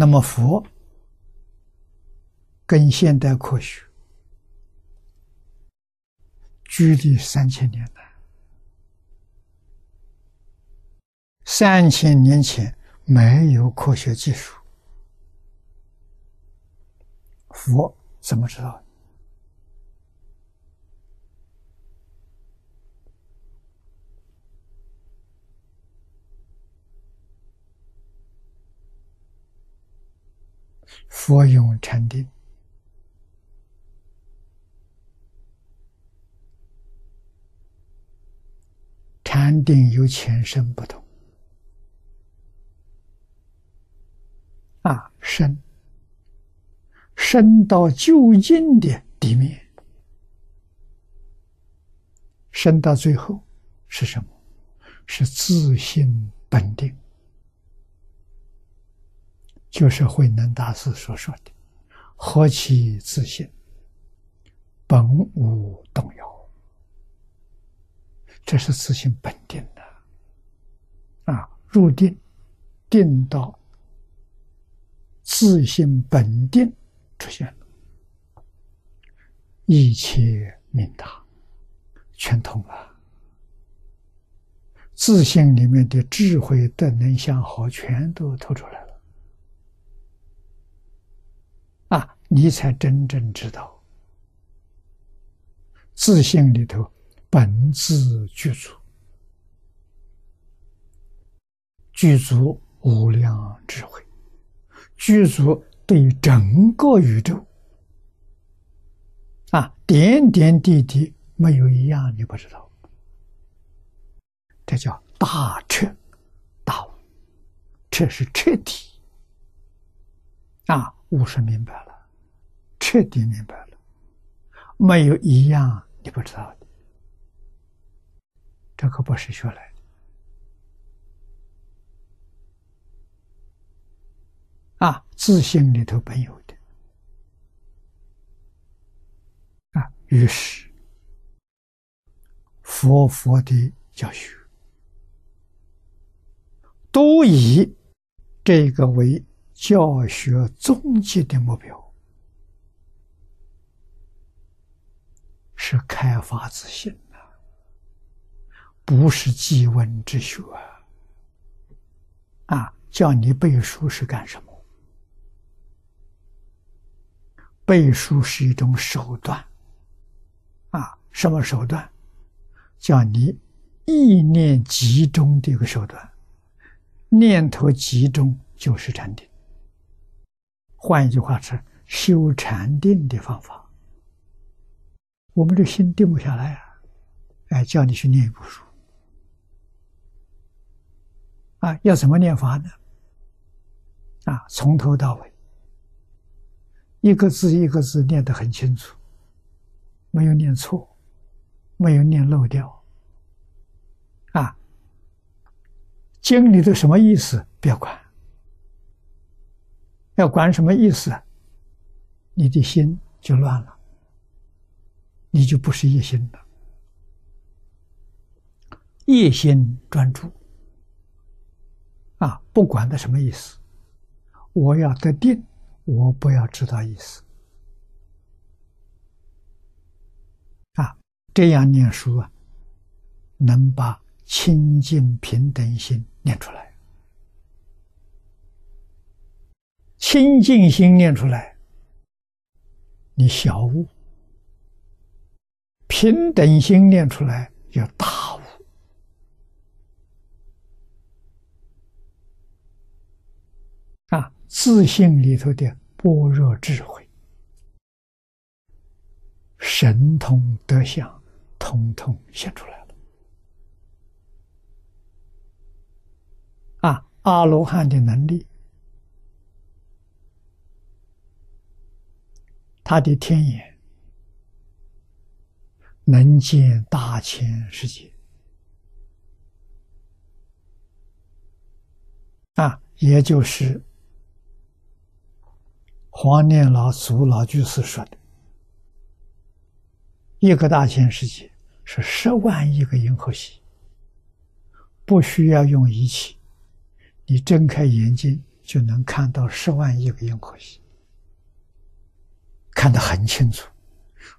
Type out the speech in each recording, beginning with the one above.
那么佛跟现代科学距离三千年了。三千年前没有科学技术，佛怎么知道？佛用禅定，禅定有前身不同。啊，生，生到究竟的地面，生到最后是什么？是自性本定，就是慧能大师所说的“何其自性，本无动摇”，这是自信本定的。啊，入定，定到。自信本定出现了，一切明达，全通了。自信里面的智慧、德能、相好，全都透出来了。你才真正知道，自信里头本自具足，具足无量智慧。具足对整个宇宙。啊，点点滴滴没有一样你不知道，这叫大彻大悟，这是彻底。啊，悟是明白了，彻底明白了，没有一样你不知道的，这可不是学来的。啊，自信里头本有的。啊，于是佛佛的教学。都以这个为教学终极的目标，是开发自信啊，不是记文之学啊！啊，叫你背书是干什么？背书是一种手段，啊，什么手段？叫你意念集中的一个手段，念头集中就是禅定。换一句话是修禅定的方法。我们这心定不下来啊，哎，叫你去念一部书，啊，要怎么念法呢？啊，从头到尾。一个字一个字念得很清楚，没有念错，没有念漏掉。啊，经里头什么意思不要管，要管什么意思，你的心就乱了，你就不是一心了，一心专注。啊，不管的什么意思，我要得定。我不要知道意思啊！这样念书啊，能把清净平等心念出来，清净心念出来，你小悟；平等心念出来，有大悟啊！自信里头的般若智慧、神通德相，通通现出来了。啊，阿罗汉的能力，他的天眼能见大千世界，啊，也就是。黄念老祖老居士说的：“一个大千世界是十万亿个银河系，不需要用仪器，你睁开眼睛就能看到十万亿个银河系，看得很清楚，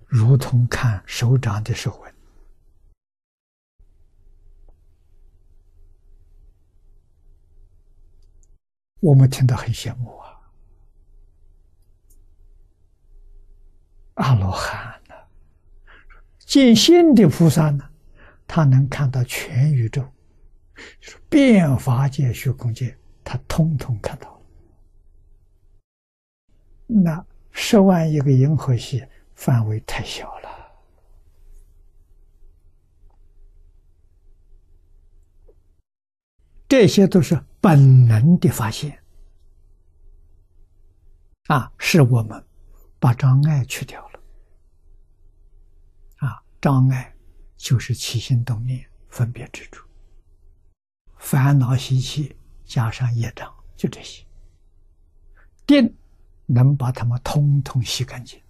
如同看手掌的手纹。我们听得很羡慕啊！阿罗汉呢，见性的菩萨呢，他能看到全宇宙，就是变法界、虚空界，他通通看到了。那十万亿个银河系范围太小了，这些都是。本能的发现，啊，是我们把障碍去掉了，啊，障碍就是起心动念、分别执着、烦恼习气加上业障，就这些。定能把它们通通洗干净。